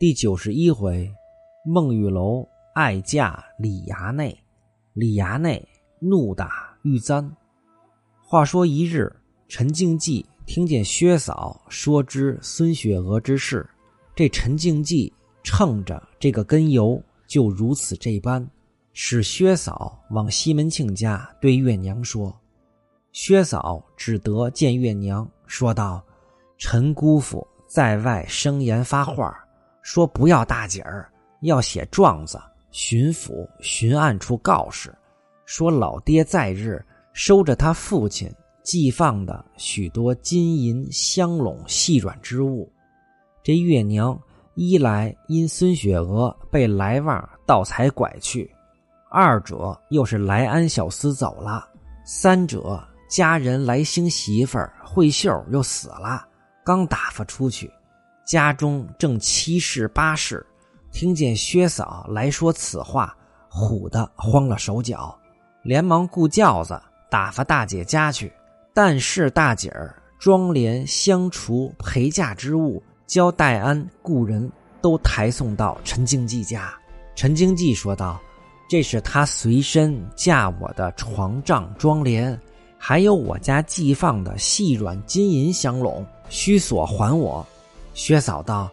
第九十一回，孟玉楼爱嫁李衙内，李衙内怒打玉簪。话说一日，陈静济听见薛嫂说知孙雪娥之事，这陈静济乘着这个根由，就如此这般，使薛嫂往西门庆家对月娘说。薛嫂只得见月娘，说道：“陈姑父在外生言发话。”说不要大姐儿，要写状子，巡抚巡案处告示，说老爹在日收着他父亲寄放的许多金银香笼细软之物。这月娘一来因孙雪娥被来旺盗财拐去，二者又是来安小厮走了，三者家人来兴媳妇儿慧秀又死了，刚打发出去。家中正七事八事，听见薛嫂来说此话，唬得慌了手脚，连忙雇轿子打发大姐家去。但是大姐儿妆奁香厨陪嫁之物，交戴安雇人都抬送到陈经济家。陈经济说道：“这是他随身嫁我的床帐妆奁，还有我家寄放的细软金银香笼，须所还我。”薛嫂道：“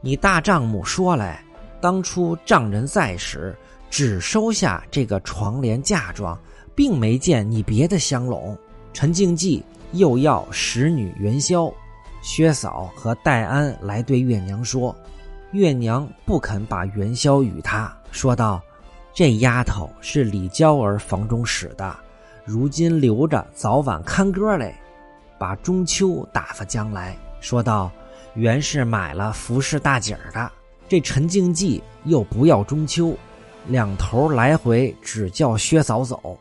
你大丈母说来，当初丈人在时，只收下这个床帘嫁妆，并没见你别的香笼。”陈静济又要使女元宵，薛嫂和戴安来对月娘说，月娘不肯把元宵与他，说道：“这丫头是李娇儿房中使的，如今留着早晚看歌嘞。”把中秋打发将来，说道。原是买了服侍大姐儿的，这陈静济又不要中秋，两头来回只叫薛嫂走。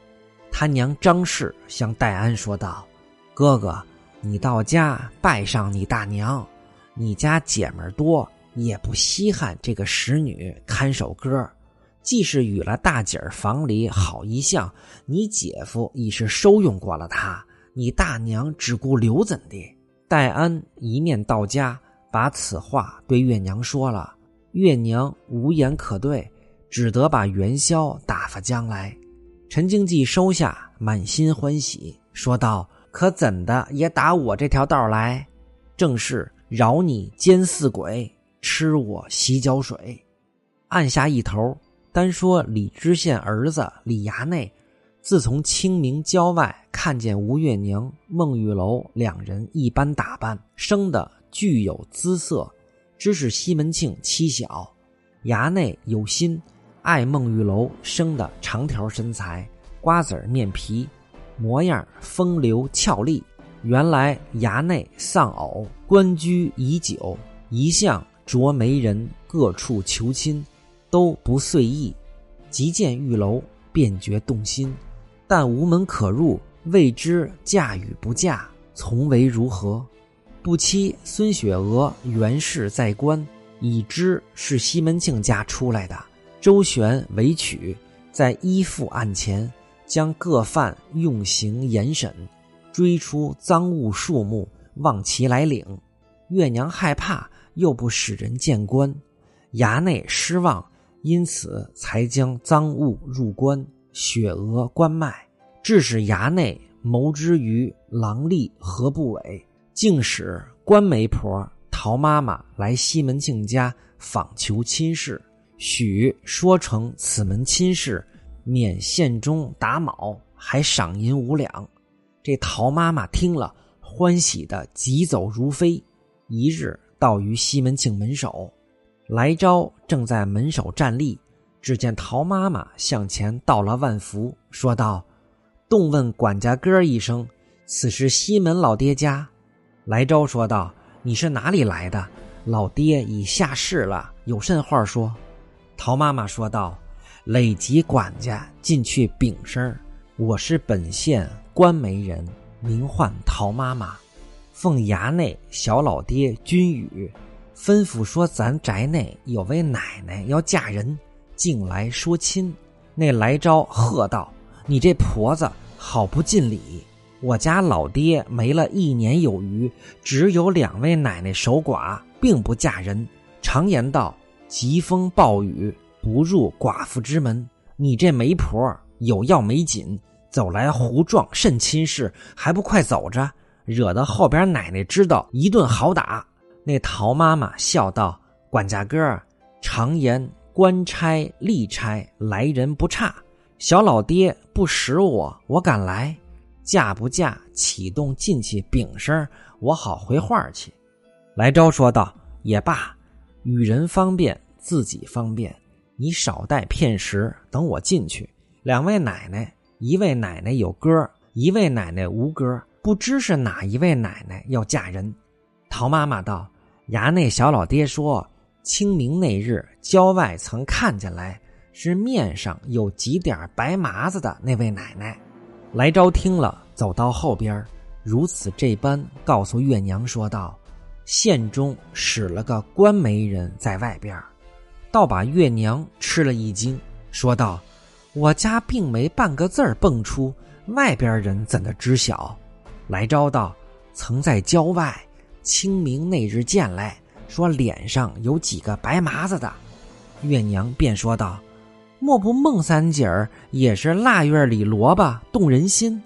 他娘张氏向戴安说道：“哥哥，你到家拜上你大娘，你家姐们多，也不稀罕这个使女看守哥。既是与了大姐儿房里好一项，你姐夫已是收用过了她，你大娘只顾留怎的？”戴安一面到家，把此话对月娘说了。月娘无言可对，只得把元宵打发将来。陈经济收下，满心欢喜，说道：“可怎的也打我这条道来？正是饶你奸似鬼，吃我洗脚水。”按下一头，单说李知县儿子李衙内。自从清明郊外看见吴月娘、孟玉楼两人一般打扮，生的具有姿色，知是西门庆妻小。衙内有心爱孟玉楼生的长条身材、瓜子儿面皮，模样风流俏丽。原来衙内丧偶，官居已久，一向着媒人各处求亲，都不遂意。即见玉楼，便觉动心。但无门可入，未知嫁与不嫁，从为如何？不期孙雪娥原是在官，已知是西门庆家出来的。周旋为取，在依附案前，将各犯用刑严审，追出赃物数目，望其来领。月娘害怕，又不使人见官，衙内失望，因此才将赃物入关。雪娥关脉，致使衙内谋之于郎吏何不韦，竟使关媒婆陶妈妈来西门庆家访求亲事，许说成此门亲事，免县中打卯，还赏银五两。这陶妈妈听了，欢喜的急走如飞。一日到于西门庆门首，来朝正在门首站立。只见陶妈妈向前道了万福，说道：“动问管家哥一声，此是西门老爹家。”来招说道：“你是哪里来的？老爹已下世了，有甚话说？”陶妈妈说道：“累及管家进去禀声，我是本县官媒人，名唤陶妈妈，奉衙内小老爹君语，吩咐说咱宅内有位奶奶要嫁人。”进来说亲，那来招喝道：“你这婆子好不尽礼！我家老爹没了一年有余，只有两位奶奶守寡，并不嫁人。常言道：疾风暴雨，不入寡妇之门。你这媒婆有要没紧，走来胡撞甚亲事，还不快走着！惹得后边奶奶知道，一顿好打。那陶妈妈笑道：“管家哥，常言官差吏差来人不差，小老爹不识我，我敢来。嫁不嫁，启动进去禀声，我好回话去。”来昭说道：“也罢，与人方便，自己方便。你少带片时，等我进去。两位奶奶，一位奶奶有哥，一位奶奶无哥，不知是哪一位奶奶要嫁人。”陶妈妈道。衙内小老爹说，清明那日郊外曾看见来，是面上有几点白麻子的那位奶奶。来昭听了，走到后边，如此这般告诉月娘说道：“县中使了个官媒人在外边，倒把月娘吃了一惊，说道：‘我家并没半个字儿蹦出，外边人怎的知晓？’来昭道：‘曾在郊外。’”清明那日见来，说脸上有几个白麻子的，月娘便说道：“莫不孟三姐儿也是腊月里萝卜动人心，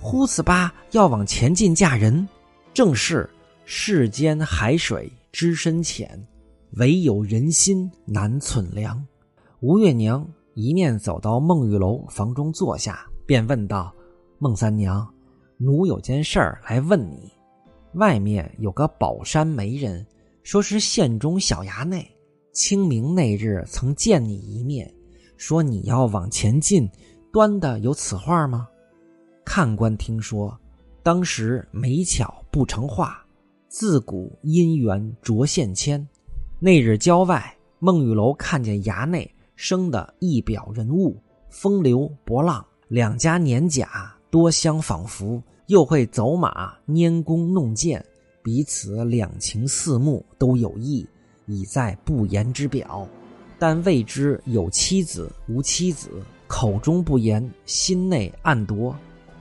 呼呲吧要往前进嫁人？正是世间海水知深浅，唯有人心难寸量。”吴月娘一面走到孟玉楼房中坐下，便问道：“孟三娘，奴有件事儿来问你。”外面有个宝山媒人，说是县中小衙内。清明那日曾见你一面，说你要往前进，端的有此话吗？看官听说，当时没巧不成话，自古姻缘着线牵。那日郊外，孟玉楼看见衙内生的一表人物，风流博浪，两家年甲多相仿佛。又会走马拈弓弄箭，彼此两情四目都有意，已在不言之表。但未知有妻子无妻子，口中不言，心内暗夺。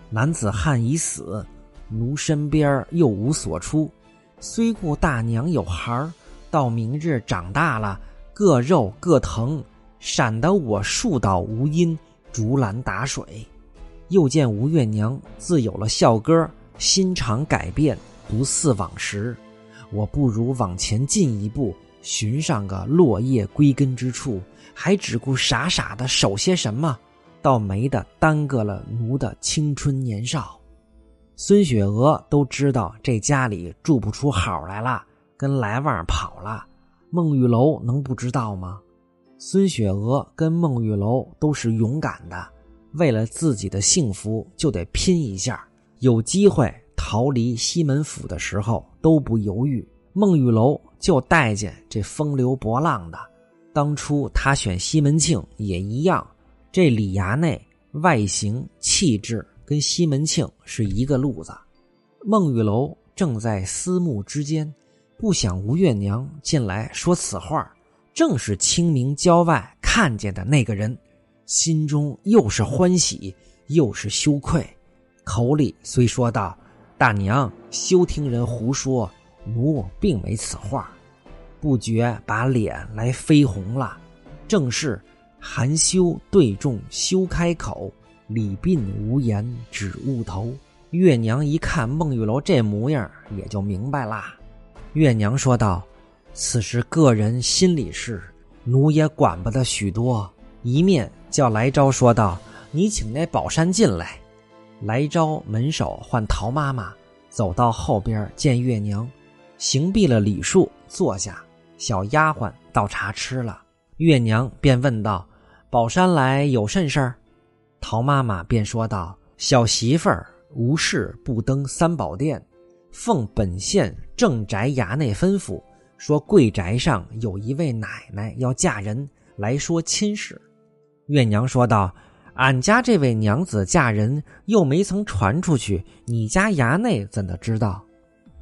男子汉已死，奴身边又无所出。虽故大娘有孩儿，到明日长大了，各肉各疼，闪得我树倒无因，竹篮打水。又见吴月娘自有了笑歌，心肠改变，不似往时。我不如往前进一步，寻上个落叶归根之处，还只顾傻傻的守些什么，倒没的耽搁了奴的青春年少。孙雪娥都知道这家里住不出好来了，跟来旺跑了。孟玉楼能不知道吗？孙雪娥跟孟玉楼都是勇敢的。为了自己的幸福，就得拼一下。有机会逃离西门府的时候都不犹豫。孟玉楼就待见这风流博浪的。当初他选西门庆也一样。这李衙内外形气质跟西门庆是一个路子。孟玉楼正在思慕之间，不想吴月娘进来说此话，正是清明郊外看见的那个人。心中又是欢喜又是羞愧，口里虽说道：“大娘休听人胡说，奴并没此话。”不觉把脸来绯红了。正是含羞对众休开口，礼鬓无言只误头。月娘一看孟玉楼这模样，也就明白啦。月娘说道：“此事个人心里事，奴也管不得许多。”一面。叫来昭说道：“你请那宝山进来。”来招门首唤陶妈妈走到后边见月娘，行毕了礼数，坐下。小丫鬟倒茶吃了。月娘便问道：“宝山来有甚事儿？”陶妈妈便说道：“小媳妇儿无事不登三宝殿，奉本县正宅衙内吩咐，说贵宅上有一位奶奶要嫁人，来说亲事。”月娘说道：“俺家这位娘子嫁人，又没曾传出去，你家衙内怎的知道？”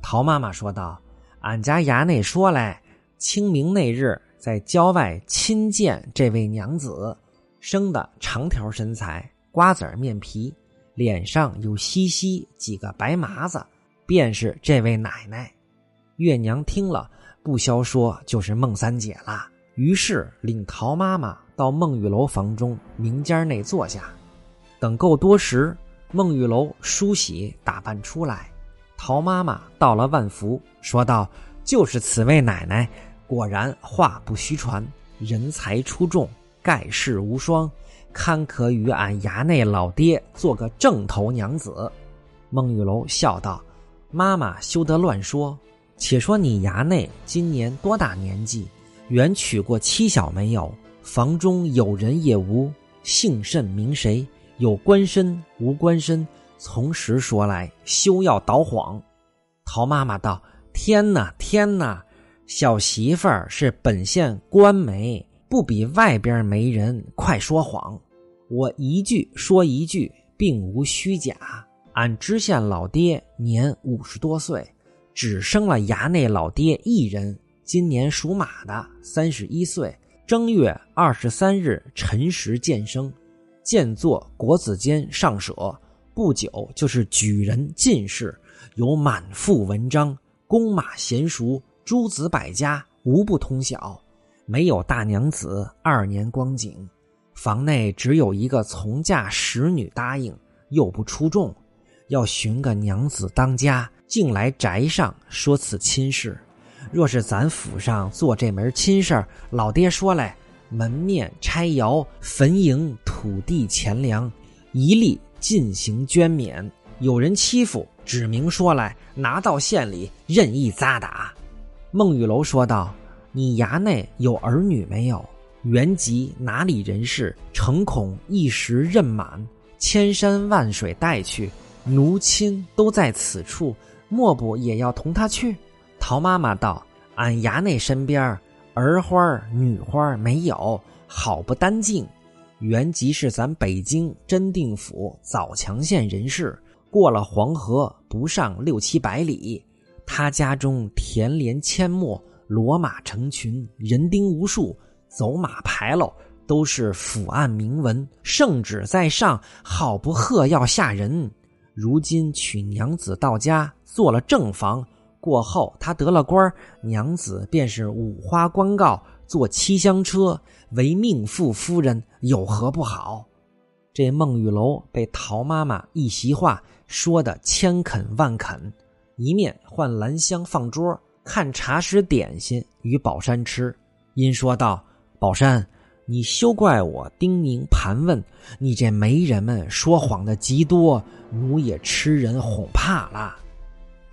陶妈妈说道：“俺家衙内说来，清明那日在郊外亲见这位娘子，生的长条身材，瓜子面皮，脸上有稀稀几个白麻子，便是这位奶奶。”月娘听了，不消说就是孟三姐了。于是领陶妈妈到孟玉楼房中明间内坐下。等够多时，孟玉楼梳洗打扮出来，陶妈妈到了万福，说道：“就是此位奶奶，果然话不虚传，人才出众，盖世无双，堪可与俺衙内老爹做个正头娘子。”孟玉楼笑道：“妈妈休得乱说，且说你衙内今年多大年纪？”原娶过妻小没有？房中有人也无？姓甚名谁？有官身无官身？从实说来，休要捣谎。陶妈妈道：“天哪，天哪！小媳妇儿是本县官媒，不比外边媒人快说谎。我一句说一句，并无虚假。俺知县老爹年五十多岁，只生了衙内老爹一人。”今年属马的，三十一岁，正月二十三日辰时见生，见作国子监上舍，不久就是举人进士，有满腹文章，弓马娴熟，诸子百家无不通晓。没有大娘子二年光景，房内只有一个从嫁使女答应，又不出众，要寻个娘子当家，竟来宅上说此亲事。若是咱府上做这门亲事儿老爹说来，门面拆窑、坟茔、土地钱粮，一律进行捐免。有人欺负，指明说来，拿到县里任意扎打。孟玉楼说道：“你衙内有儿女没有？原籍哪里人士？诚恐一时任满，千山万水带去，奴亲都在此处，莫不也要同他去？”陶妈妈道：“俺衙内身边儿花女花没有，好不单净。原籍是咱北京真定府枣强县人士，过了黄河不上六七百里。他家中田连阡陌，骡马成群，人丁无数，走马牌楼都是府案铭文，圣旨在上，好不贺要下人。如今娶娘子到家，做了正房。”过后，他得了官娘子便是五花官告，坐七香车，为命妇夫人，有何不好？这孟玉楼被陶妈妈一席话说的千肯万肯，一面换兰香放桌，看茶食点心与宝山吃，因说道：“宝山，你休怪我叮咛盘问，你这媒人们说谎的极多，奴也吃人哄怕了。”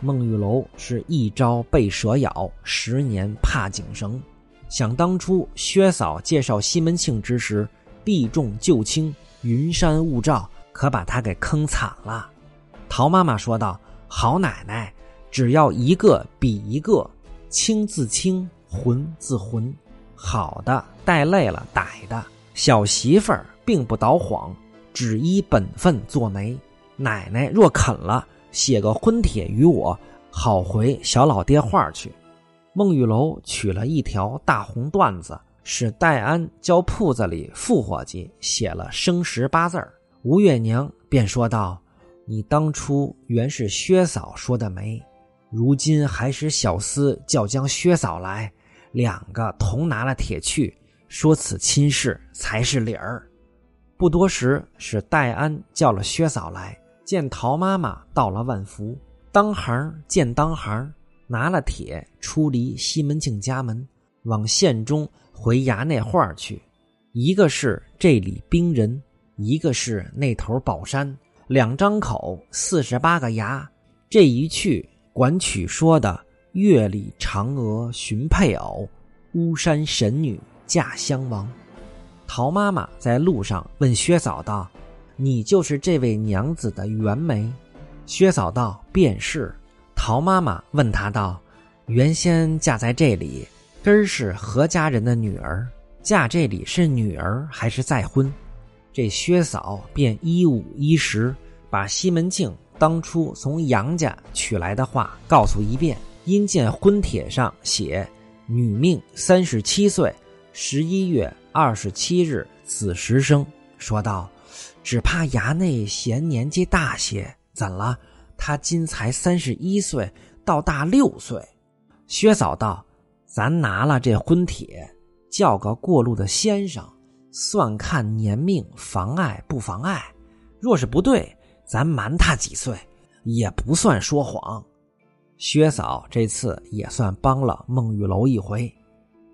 孟玉楼是一朝被蛇咬，十年怕井绳。想当初薛嫂介绍西门庆之时，避重就轻，云山雾罩，可把他给坑惨了。陶妈妈说道：“好奶奶，只要一个比一个，轻自轻，浑自浑。好的带累了歹的，小媳妇儿并不捣谎，只依本分做媒。奶奶若肯了。”写个婚帖与我，好回小老爹话去。孟玉楼取了一条大红缎子，使戴安教铺子里副伙计写了生时八字吴月娘便说道：“你当初原是薛嫂说的媒，如今还使小厮叫将薛嫂来，两个同拿了铁去，说此亲事才是理儿。”不多时，使戴安叫了薛嫂来。见陶妈妈到了万福，当行见当行，拿了帖出离西门庆家门，往县中回衙内话去。一个是这里兵人，一个是那头宝山，两张口四十八个衙。这一去，管取说的月里嫦娥寻配偶，巫山神女嫁襄王。陶妈妈在路上问薛嫂道。你就是这位娘子的原媒，薛嫂道：“便是。”陶妈妈问他道：“原先嫁在这里，根儿是何家人的女儿？嫁这里是女儿还是再婚？”这薛嫂便一五一十把西门庆当初从杨家娶来的话告诉一遍。因见婚帖上写“女命三十七岁，十一月二十七日子时生”，说道。只怕衙内嫌年纪大些，怎了？他今才三十一岁，到大六岁。薛嫂道：“咱拿了这婚帖，叫个过路的先生，算看年命妨碍不妨碍。若是不对，咱瞒他几岁，也不算说谎。薛嫂这次也算帮了孟玉楼一回。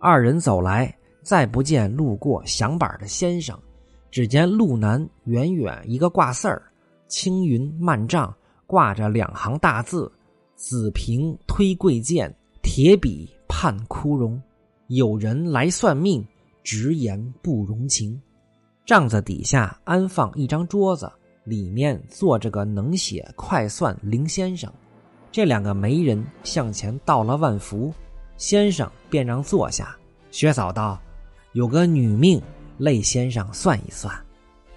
二人走来，再不见路过响板的先生，只见路南远远一个挂四儿，青云漫帐挂着两行大字：“子平推贵贱，铁笔判枯荣。有人来算命，直言不容情。”帐子底下安放一张桌子。里面坐着个能写快算林先生，这两个媒人向前道了万福，先生便让坐下。薛嫂道：“有个女命，累先生算一算。”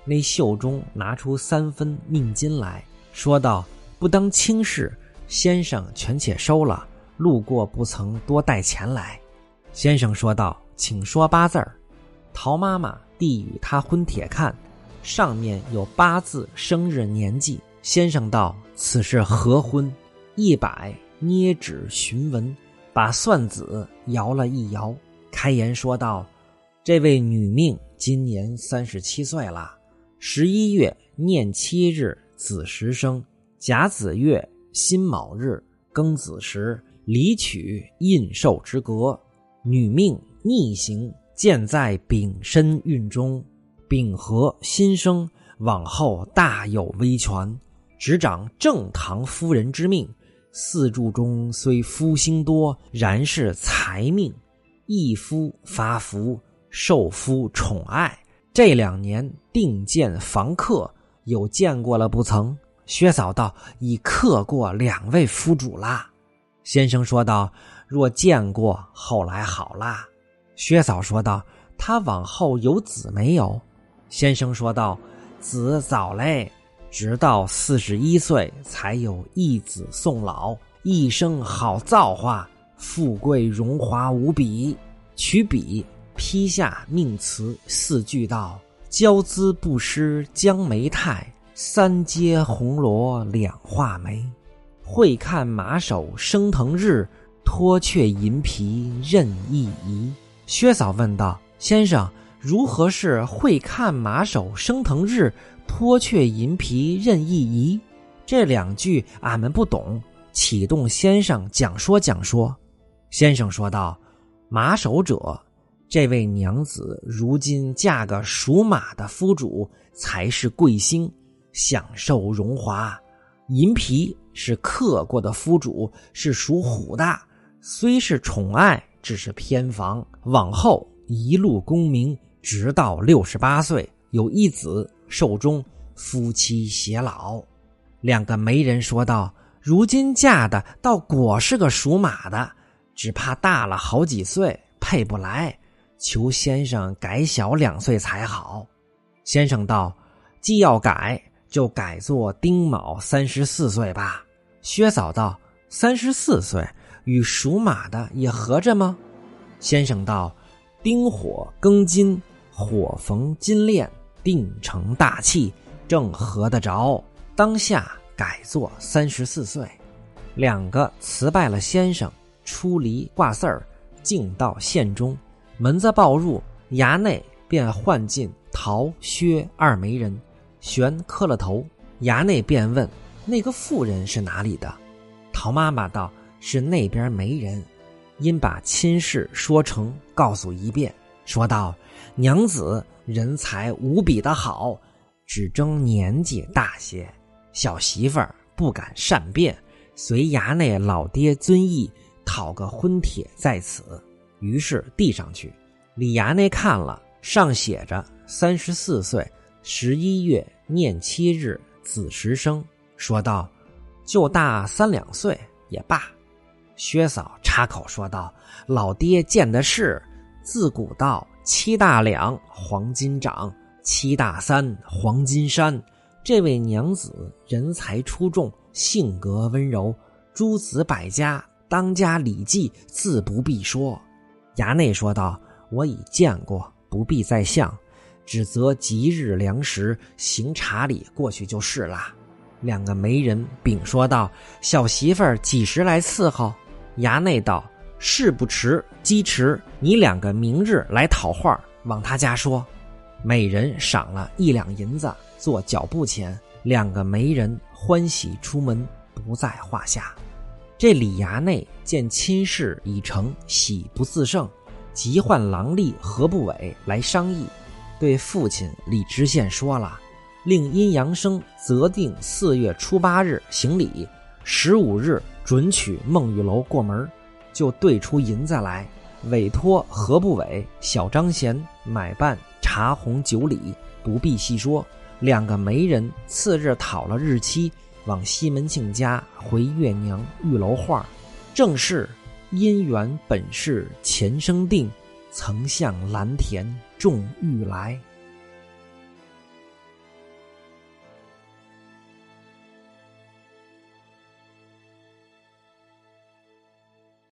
那袖中拿出三分命金来说道：“不当轻视，先生全且收了。路过不曾多带钱来。”先生说道：“请说八字儿。”陶妈妈递与他婚帖看。上面有八字生日年纪，先生道：“此事合婚。”一百捏指询问，把算子摇了一摇，开言说道：“这位女命今年三十七岁了，十一月廿七日子时生，甲子月辛卯日庚子时，离取印寿之格。女命逆行，建在丙申运中。”丙和新生，往后大有威权，执掌正堂夫人之命。四柱中虽夫星多，然是财命。一夫发福，受夫宠爱。这两年定见房客，有见过了不曾？薛嫂道：“已克过两位夫主啦。”先生说道：“若见过，后来好啦。”薛嫂说道：“他往后有子没有？”先生说道：“子早嘞，直到四十一岁才有一子送老，一生好造化，富贵荣华无比。”取笔批下命词四句道：“娇姿不失江梅态，三阶红罗两画眉。会看马首升腾日，脱却银皮任意移。”薛嫂问道：“先生。”如何是会看马首升腾日，脱却银皮任意移？这两句俺们不懂，启动先生讲说讲说。先生说道：“马首者，这位娘子如今嫁个属马的夫主，才是贵星，享受荣华；银皮是克过的夫主，是属虎的，虽是宠爱，只是偏房，往后一路功名。”直到六十八岁，有一子寿终，夫妻偕老。两个媒人说道：“如今嫁的倒果是个属马的，只怕大了好几岁，配不来。求先生改小两岁才好。”先生道：“既要改，就改做丁卯三十四岁吧。”薛嫂道：“三十四岁与属马的也合着吗？”先生道：“丁火庚金。”火逢金链，定成大器，正合得着。当下改做三十四岁。两个辞拜了先生，出离挂四儿，进到县中，门子报入，衙内便唤进陶、薛二媒人。玄磕了头，衙内便问：“那个妇人是哪里的？”陶妈妈道：“是那边媒人。”因把亲事说成，告诉一遍，说道。娘子人才无比的好，只争年纪大些。小媳妇儿不敢善变，随衙内老爹遵意讨个婚帖在此。于是递上去，李衙内看了，上写着三十四岁，十一月廿七日子时生，说道：“就大三两岁也罢。”薛嫂插口说道：“老爹见的是，自古道。”七大两黄金掌，七大三黄金山。这位娘子人才出众，性格温柔，诸子百家，当家礼记自不必说。衙内说道：“我已见过，不必再相，只择吉日良时行茶礼过去就是了。”两个媒人禀说道：“小媳妇儿几时来伺候？”衙内道：“事不迟，机迟，你两个明日来讨话，往他家说。每人赏了一两银子做脚步钱，两个媒人欢喜出门，不在话下。这李衙内见亲事已成，喜不自胜，急唤郎吏何不伟来商议，对父亲李知县说了，令阴阳生择定四月初八日行礼，十五日准娶孟玉楼过门，就兑出银子来，委托何不韦、小张贤买办。茶红酒礼不必细说，两个媒人次日讨了日期，往西门庆家回月娘玉楼画，正是姻缘本是前生定，曾向蓝田种玉来。